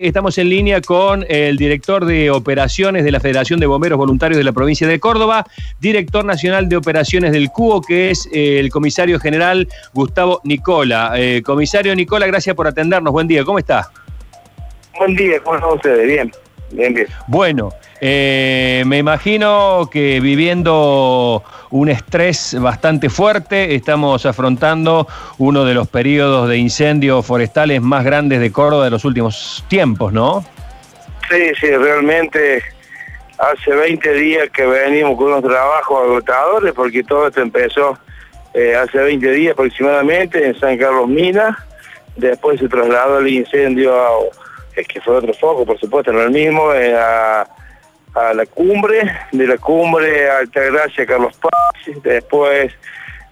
Estamos en línea con el director de operaciones de la Federación de Bomberos Voluntarios de la provincia de Córdoba, director nacional de operaciones del CUO, que es eh, el comisario general Gustavo Nicola. Eh, comisario Nicola, gracias por atendernos. Buen día, ¿cómo está? Buen día, ¿cómo están ustedes? Bien, bien, bien. Bueno, eh, me imagino que viviendo un estrés bastante fuerte, estamos afrontando uno de los periodos de incendios forestales más grandes de Córdoba de los últimos tiempos, ¿no? Sí, sí, realmente hace 20 días que venimos con unos trabajos agotadores porque todo esto empezó eh, hace 20 días aproximadamente en San Carlos Mina, después se trasladó el incendio, a, es que fue otro foco, por supuesto, no el mismo, eh, a a la cumbre, de la cumbre a Altagracia, Carlos Paz, después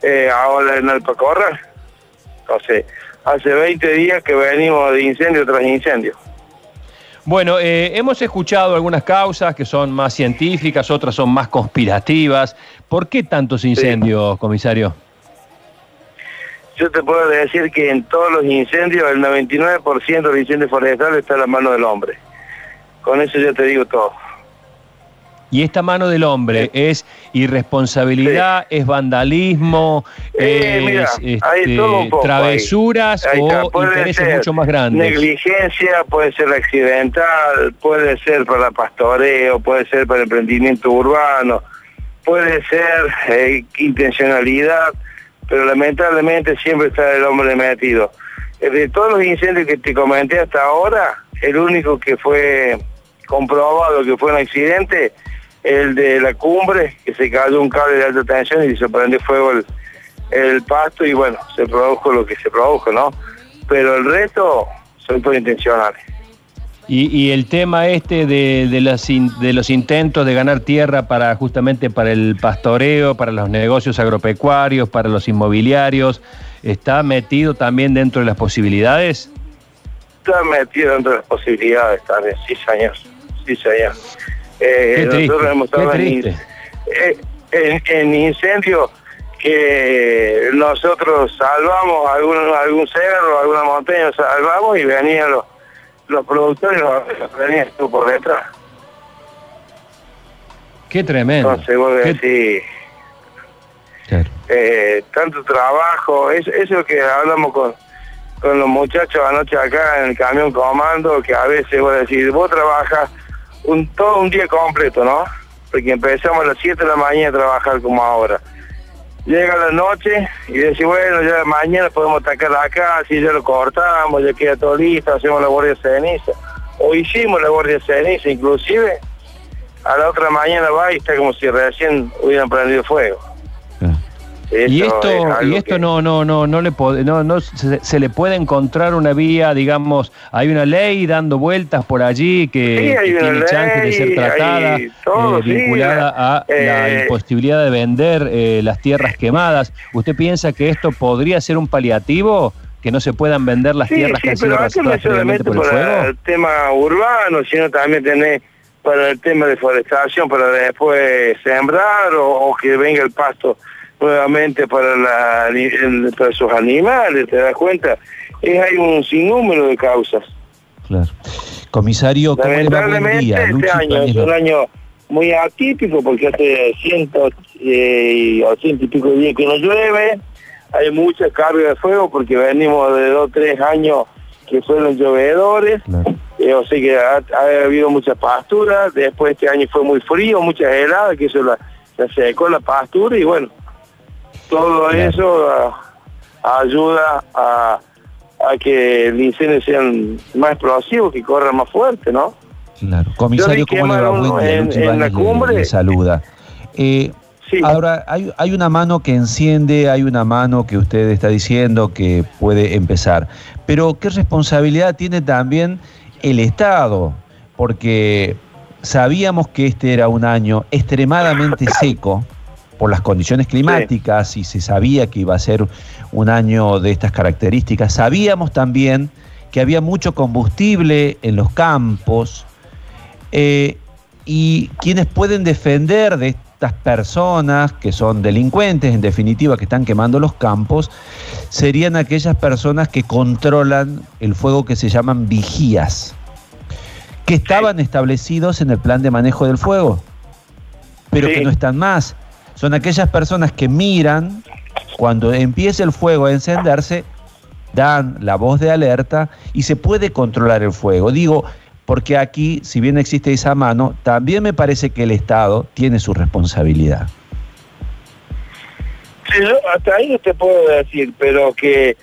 eh, ahora en Alpacorra. Entonces, hace 20 días que venimos de incendio tras incendio. Bueno, eh, hemos escuchado algunas causas que son más científicas, otras son más conspirativas. ¿Por qué tantos incendios, comisario? Yo te puedo decir que en todos los incendios, el 99% de los incendios forestales está en la mano del hombre. Con eso ya te digo todo. Y esta mano del hombre es irresponsabilidad, es vandalismo, es este, travesuras o intereses mucho más grandes. Negligencia, puede ser accidental, puede ser para pastoreo, puede ser para emprendimiento urbano, puede ser eh, intencionalidad, pero lamentablemente siempre está el hombre metido. Eh, de todos los incendios que te comenté hasta ahora, el único que fue comprobado que fue un accidente el de la cumbre, que se cayó un cable de alta tensión y se prendió fuego el, pasto y bueno, se produjo lo que se produjo, ¿no? Pero el resto son todos intencionales. Y, el tema este de, de, de los intentos de ganar tierra para justamente para el pastoreo, para los negocios agropecuarios, para los inmobiliarios, ¿está metido también dentro de las posibilidades? Está metido dentro de las posibilidades también, sí señor, sí señor. Eh, nosotros hemos estado eh, en, incendios que nosotros salvamos algún, algún cerro, alguna montaña, salvamos y venían los, los productores los venían por detrás. Qué tremendo. Entonces vos decís, eh, tanto trabajo, eso, eso que hablamos con, con los muchachos anoche acá en el camión comando, que a veces vos decís, vos trabajas un, todo un día completo, ¿no? Porque empezamos a las 7 de la mañana a trabajar como ahora. Llega la noche y dice, bueno, ya mañana podemos atacar acá, si ya lo cortamos, ya queda todo listo, hacemos la guardia de ceniza. O hicimos la guardia de ceniza, inclusive a la otra mañana va y está como si recién hubieran prendido fuego y esto, y esto no, no, no, no le no, no se, le puede encontrar una vía, digamos, hay una ley dando vueltas por allí que, tiene chance de ser tratada, eh, vinculada a la eh, imposibilidad de vender eh, las tierras quemadas. ¿Usted piensa que esto podría ser un paliativo? que no se puedan vender las tierras que han sido arrastradas previamente por el fuego? el tema urbano, sino también tener para el tema de deforestación, para después sembrar o que venga el pasto nuevamente para, la, para sus animales, ¿te das cuenta? Es, hay un sinnúmero de causas. Claro. Comisario, ¿cómo Lamentablemente este año es un año muy atípico porque hace ciento eh, ochenta y pico de días que no llueve, hay mucha carga de fuego porque venimos de dos tres años que fueron llovedores, eh, o sea que ha, habido mucha pastura, después este año fue muy frío, mucha helada, que eso la, la secó la pastura y bueno, todo eso ah, ayuda a, que el incendio sea más explosivo, que corra más fuerte, ¿no? Claro. Comisario, ¿cómo le va? Buen día. En, la cumbre. saluda. Eh, ahora, hay, hay una mano que enciende, hay una mano que usted está diciendo que puede empezar. Pero, ¿qué responsabilidad tiene también el Estado? Porque sabíamos que este era un año extremadamente seco, por las condiciones climáticas y se sabía que iba a ser un año de estas características. Sabíamos también que había mucho combustible en los campos eh, y quienes pueden defender de estas personas que son delincuentes, en definitiva, que están quemando los campos, serían aquellas personas que controlan el fuego que se llaman vigías. que estaban establecidos en el plan de manejo del fuego, pero que no están más. Son aquellas personas que miran cuando empieza el fuego a encenderse, dan la voz de alerta y se puede controlar el fuego. Digo, porque aquí, si bien existe esa mano, también me parece que el Estado tiene su responsabilidad. Sí, hasta ahí no te puedo decir, pero que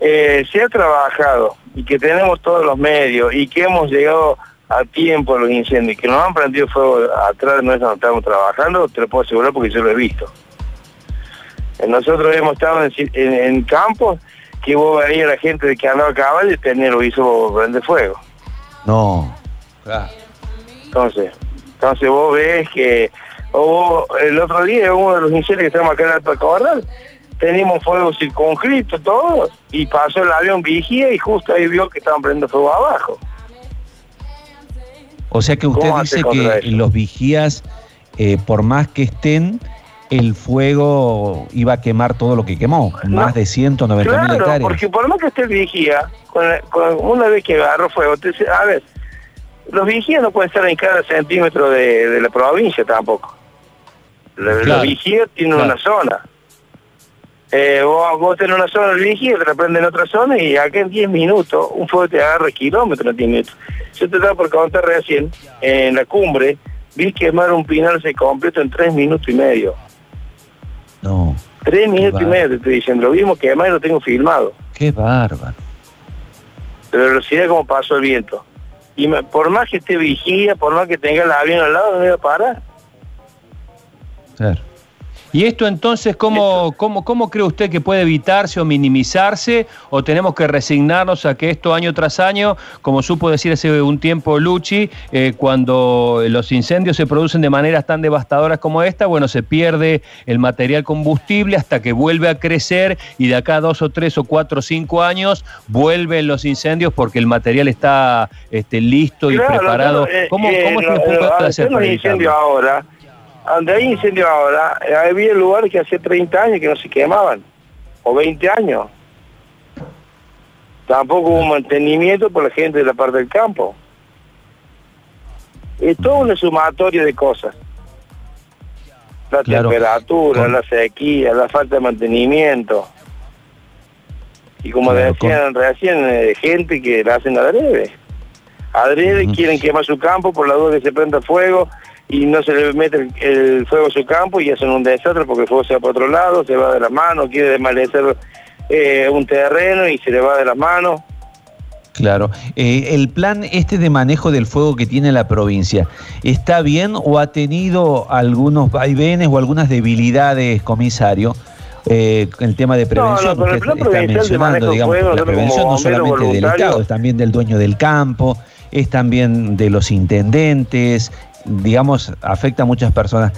eh, se ha trabajado y que tenemos todos los medios y que hemos llegado a tiempo los incendios, que nos han prendido fuego atrás de nosotros donde estamos trabajando, te lo puedo asegurar porque yo lo he visto. Nosotros hemos estado en, en, campos que vos veías a la gente que andaba a caballo y tenía lo hizo prender fuego. No. Entonces, entonces vos ves que el otro día uno de los incendios que estamos acá en Alto Corral, teníamos fuego circunscrito todo y pasó el avión vigía y justo ahí vio que estaban prendiendo fuego abajo. O sea que usted dice que los vigías, eh, por más que estén, el fuego iba a quemar todo lo que quemó, más de 190 mil hectáreas. porque por más que esté el vigía, una vez que agarró fuego, dice, a ver, los vigías no pueden estar en cada centímetro de, la provincia tampoco. Los vigías tienen una zona. Eh, vos, vos, tenés una zona de vigía, te la prenden en otra zona y acá en 10 minutos un fuego te agarra kilómetros en 10 minutos. Yo te estaba por contar recién, en la cumbre, vi quemar un pinar se completo en 3 minutos y medio. No. Tres minutos y medio te estoy diciendo. Lo mismo que además lo tengo filmado. Qué bárbaro. De la velocidad como pasó el viento. Y por más que esté vigía, por más que tenga el avión al lado, no me va a parar. Claro. ¿Y esto entonces cómo, cómo, cómo cree usted que puede evitarse o minimizarse? ¿O tenemos que resignarnos a que esto año tras año, como supo decir hace un tiempo Luchi, eh, cuando los incendios se producen de maneras tan devastadoras como esta, bueno, se pierde el material combustible hasta que vuelve a crecer y de acá a dos o tres o cuatro o cinco años vuelven los incendios porque el material está este, listo y preparado. Eh, ¿Cómo, cómo se puede hacer? Los incendios ahora donde hay incendio ahora, eh, había lugares que hace 30 años que no se quemaban, o 20 años. Tampoco hubo mantenimiento por la gente de la parte del campo. Es todo un sumatorio de cosas. La temperatura, la sequía, la falta de mantenimiento. Y como decían recién, eh, gente que la hacen adrede. Adrede quieren quemar su campo por la duda que se prenda fuego y no se le mete el, fuego a su campo y hacen un desastre porque el fuego se va para otro lado, se va de las manos, quiere desmalecer eh, un terreno y se le va de las manos. Claro. Eh, ¿El plan este de manejo del fuego que tiene la provincia está bien o ha tenido algunos vaivenes o algunas debilidades, comisario? Eh, el tema de prevención, no, no, el plan está mencionando, digamos, la prevención no solamente del Estado, es también del dueño del campo, es también de los intendentes, digamos, afecta a muchas personas.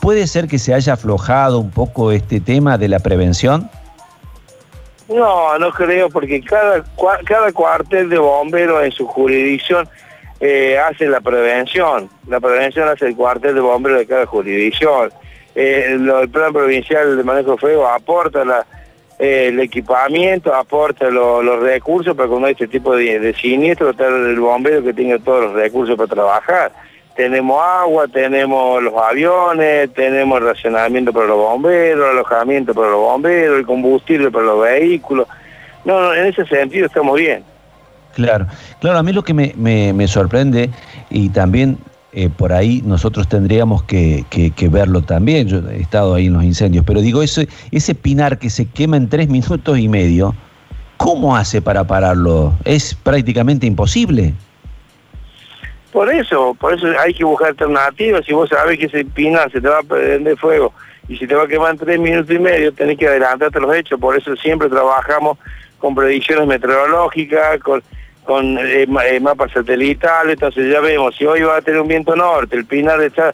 ¿Puede ser que se haya aflojado un poco este tema de la prevención? No, no creo, porque cada, cada cuartel de bomberos en su jurisdicción eh, hace la prevención. La prevención hace el cuartel de bomberos de cada jurisdicción. Eh, el plan provincial de manejo de fuego aporta eh, el equipamiento, aporta los recursos para cuando hay este tipo de, de siniestro, estar el bombero que tenga todos los recursos para trabajar tenemos agua, tenemos los aviones, tenemos el racionamiento para los bomberos, el alojamiento para los bomberos, el combustible para los vehículos. No, no en ese sentido estamos bien. Claro, claro, a mí lo que me, me, sorprende y también eh, por ahí nosotros tendríamos que, que, verlo también, yo he estado ahí en los incendios, pero digo, ese, ese pinar que se quema en tres minutos y medio, ¿cómo hace para pararlo? ¿Es prácticamente imposible? Por eso, por eso hay que buscar alternativas. Si vos sabés que ese pinar se te va a prender fuego y si te va a quemar en tres minutos y medio, tenés que adelantarte los hechos. Por eso siempre trabajamos con predicciones meteorológicas, con, con eh, eh, mapas satelitales. Entonces ya vemos, si hoy va a tener un viento norte, el pinar está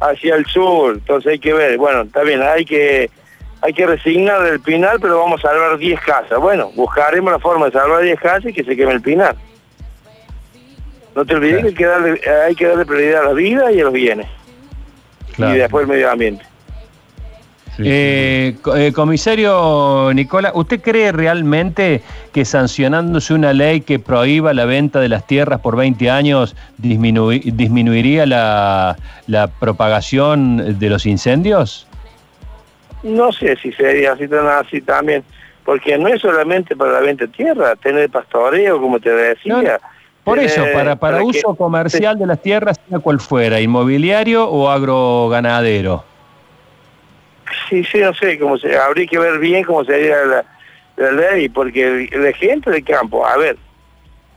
hacia el sur, entonces hay que ver. Bueno, está bien, hay que hay que resignar el pinar, pero vamos a salvar 10 casas. Bueno, buscaremos la forma de salvar 10 casas y que se queme el pinar. No te olvides que hay que, darle, hay que darle prioridad a la vida y a los bienes. Y después el medio ambiente. Eh, eh, comisario Nicola, ¿usted cree realmente que sancionándose una ley que prohíba la venta de las tierras por 20 años disminuiría la, propagación de los incendios? No sé si sería así tan así también, porque no es solamente para la venta de tierra, tener pastoreo, como te decía. Por eso, para, para, uso comercial de las tierras, sea cual fuera, inmobiliario o agroganadero. Sí, sí, no sé, cómo se, habría que ver bien cómo sería la, ley, porque la gente de campo, a ver,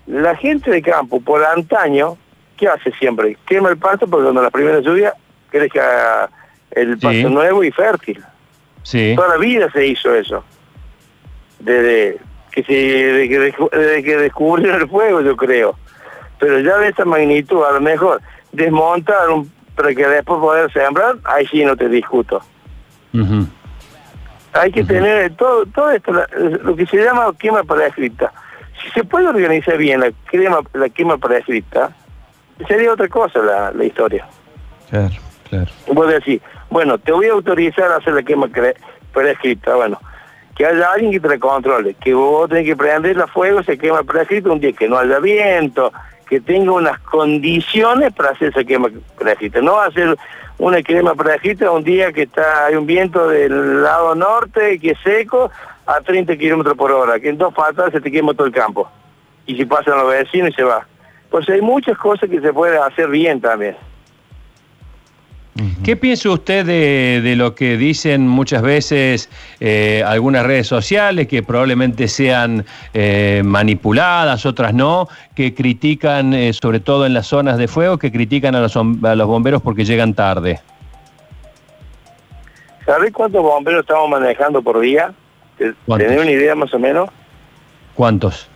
la gente de campo por antaño, ¿qué hace siempre? Quema el pasto porque cuando la primera lluvia crezca el pasto nuevo y fértil. Sí. Toda la vida se hizo eso. Desde que se desde que descubrieron el fuego, yo creo. Pero ya de esta magnitud, a lo mejor desmontar un, para que después poder sembrar, ahí sí no te discuto. Hay que tener todo, todo esto, lo que se llama quema para escrita. Si se puede organizar bien la quema, la quema para escrita, sería otra cosa la, la historia. Claro, claro. Vos decir bueno, te voy a autorizar a hacer la quema escrita, bueno, que haya alguien que te controle, que vos tenés que prender la fuego, se quema escrita un día que no haya viento, que tenga unas condiciones para hacer esa quema escrita. No hacer una crema prejita un día que está hay un viento del lado norte que es seco a 30 kilómetros por hora, que en dos patas se te quema todo el campo. Y si pasan los vecinos y se va. Pues hay muchas cosas que se pueden hacer bien también. ¿Qué piensa usted de, lo que dicen muchas veces eh, algunas redes sociales, que probablemente sean eh, manipuladas, otras no, que critican, eh, sobre todo en las zonas de fuego, que critican a los, a los bomberos porque llegan tarde? ¿Sabés cuántos bomberos estamos manejando por día? ¿Tenés una idea más o menos? ¿Cuántos?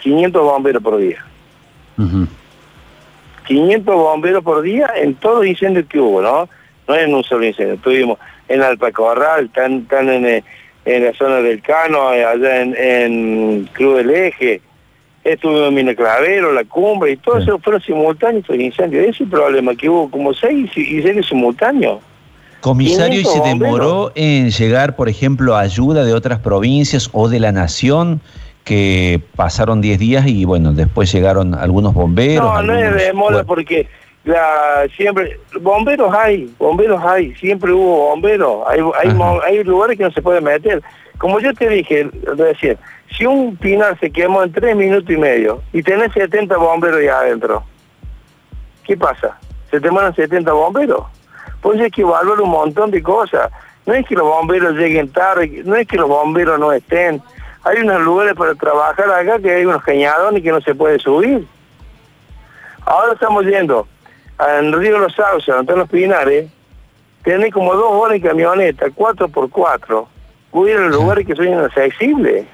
500 bomberos por día. 500 bomberos por día en todos los incendios que hubo, ¿no? No en un solo incendio. Estuvimos en Alpacorral, están, están en, en, la zona del Cano, allá en, en Cruz del Eje, estuvimos en Minaclavero, La Cumbre, y todo eso fueron simultáneos los incendios. Ese es el problema, que hubo como seis incendios simultáneos. Comisario, ¿y se demoró en llegar, por ejemplo, ayuda de otras provincias o de la nación? Que pasaron 10 días y bueno, después llegaron algunos bomberos. No, no es de moda porque la, siempre, bomberos hay, bomberos hay, siempre hubo bomberos, hay, hay, hay, lugares que no se puede meter. Como yo te dije, decir, si un pinar se quemó en 3 minutos y medio y tenés 70 bomberos ahí adentro, ¿qué pasa? ¿Se te mueren 70 bomberos? Pues hay que evaluar un montón de cosas. No es que los bomberos lleguen tarde, no es que los bomberos no estén, hay unos lugares para trabajar acá que hay unos cañadones que no se puede subir. Ahora estamos yendo en Río Los Sauces, donde están los Pinares, tienen como dos horas en camioneta, cuatro por cuatro, huir en lugares que son inaccesibles.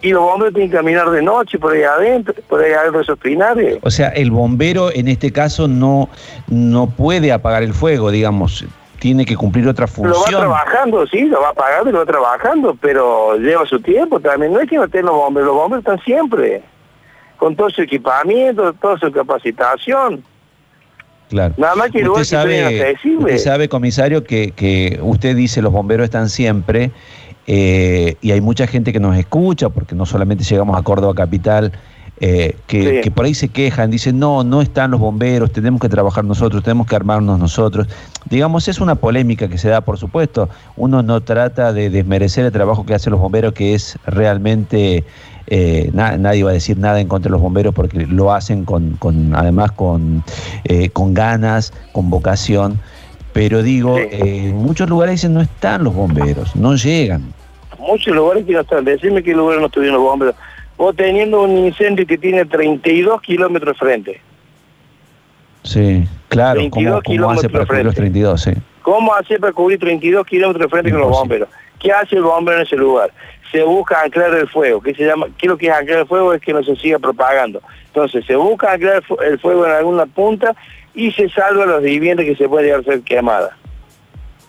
Y los bomberos tienen que caminar de noche por ahí adentro, por ahí adentro de esos pinares. O sea, el bombero en este caso no, no puede apagar el fuego, digamos tiene que cumplir otra función. Lo va trabajando, sí, lo va pagando y lo va trabajando, pero lleva su tiempo también. No es que no estén los bomberos, los bomberos están siempre, con todo su equipamiento, toda su capacitación. Claro. Nada más que usted sabe, usted sabe, comisario, que, que usted dice los bomberos están siempre eh, y hay mucha gente que nos escucha, porque no solamente llegamos a Córdoba Capital, eh, que, por ahí se quejan, dicen, no, no están los bomberos, tenemos que trabajar nosotros, tenemos que armarnos nosotros. Digamos, es una polémica que se da, por supuesto. Uno no trata de desmerecer el trabajo que hacen los bomberos, que es realmente, eh, nadie va a decir nada en contra de los bomberos porque lo hacen con, con además con, eh, con ganas, con vocación. Pero digo, en muchos lugares dicen no están los bomberos, no llegan. Muchos lugares que no están, decime qué lugares no estuvieron los bomberos vos teniendo un incendio que tiene 32 kilómetros frente. Sí, claro, ¿cómo, cómo hace para cubrir los 32? Sí. ¿Cómo hace para cubrir 32 kilómetros frente con los bomberos? ¿Qué hace el bombero en ese lugar? Se busca anclar el fuego. ¿Qué se llama? ¿Qué es lo que es anclar el fuego? Es que no se siga propagando. Entonces, se busca anclar el fuego en alguna punta y se salva las viviendas que se pueden llegar a ser quemadas.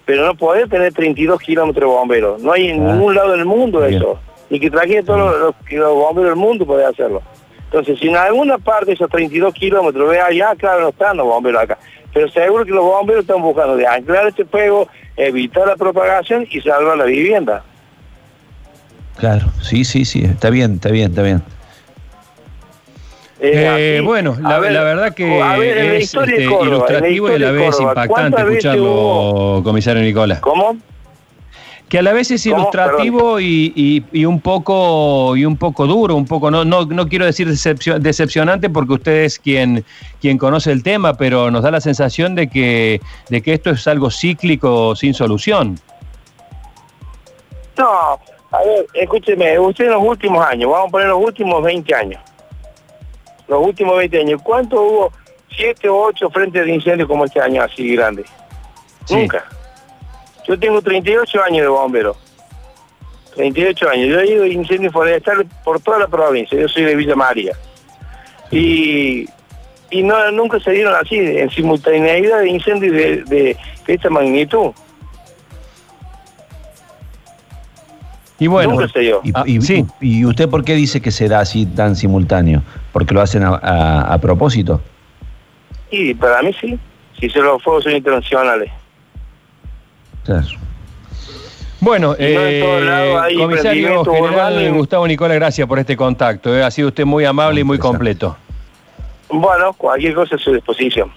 Pero no puede tener 32 kilómetros de bomberos. No hay en ah, ningún lado del mundo eso y que traje todos los, los, bomberos del mundo puede hacerlo. Entonces, si en alguna parte de esos 32 kilómetros ve allá, claro, no están los bomberos acá. Pero seguro que los bomberos están buscando de anclar este fuego, evitar la propagación y salvar la vivienda. Claro, sí, sí, sí, está bien, está bien, está bien. Eh, bueno, la, verdad que es este, ilustrativo y a la vez impactante escucharlo, comisario Nicolás. ¿Cómo? Que a la vez es ilustrativo y, un poco y un poco duro, un poco no no, no quiero decir decepcionante porque usted es quien quien conoce el tema, pero nos da la sensación de que de que esto es algo cíclico sin solución. No, a ver, escúcheme, usted en los últimos años, vamos a poner los últimos 20 años. Los últimos 20 años, ¿cuánto hubo siete o ocho frentes de incendio como este año así grande? Nunca. Yo tengo 38 años de bombero. 38 años. Yo he ido a incendios forestales por toda la provincia. Yo soy de Villa María. Y, y no nunca se dieron así, en simultaneidad de incendios de, esta magnitud. Y bueno, Nunca se dio. Ah, y, usted por qué dice que será así tan simultáneo? ¿Porque lo hacen a, propósito? Sí, para mí sí. Si se los fuegos son internacionales. Bueno, eh, comisario general Gustavo Nicola, gracias por este contacto. Eh. Ha sido usted muy amable y muy completo. Bueno, cualquier cosa a su disposición.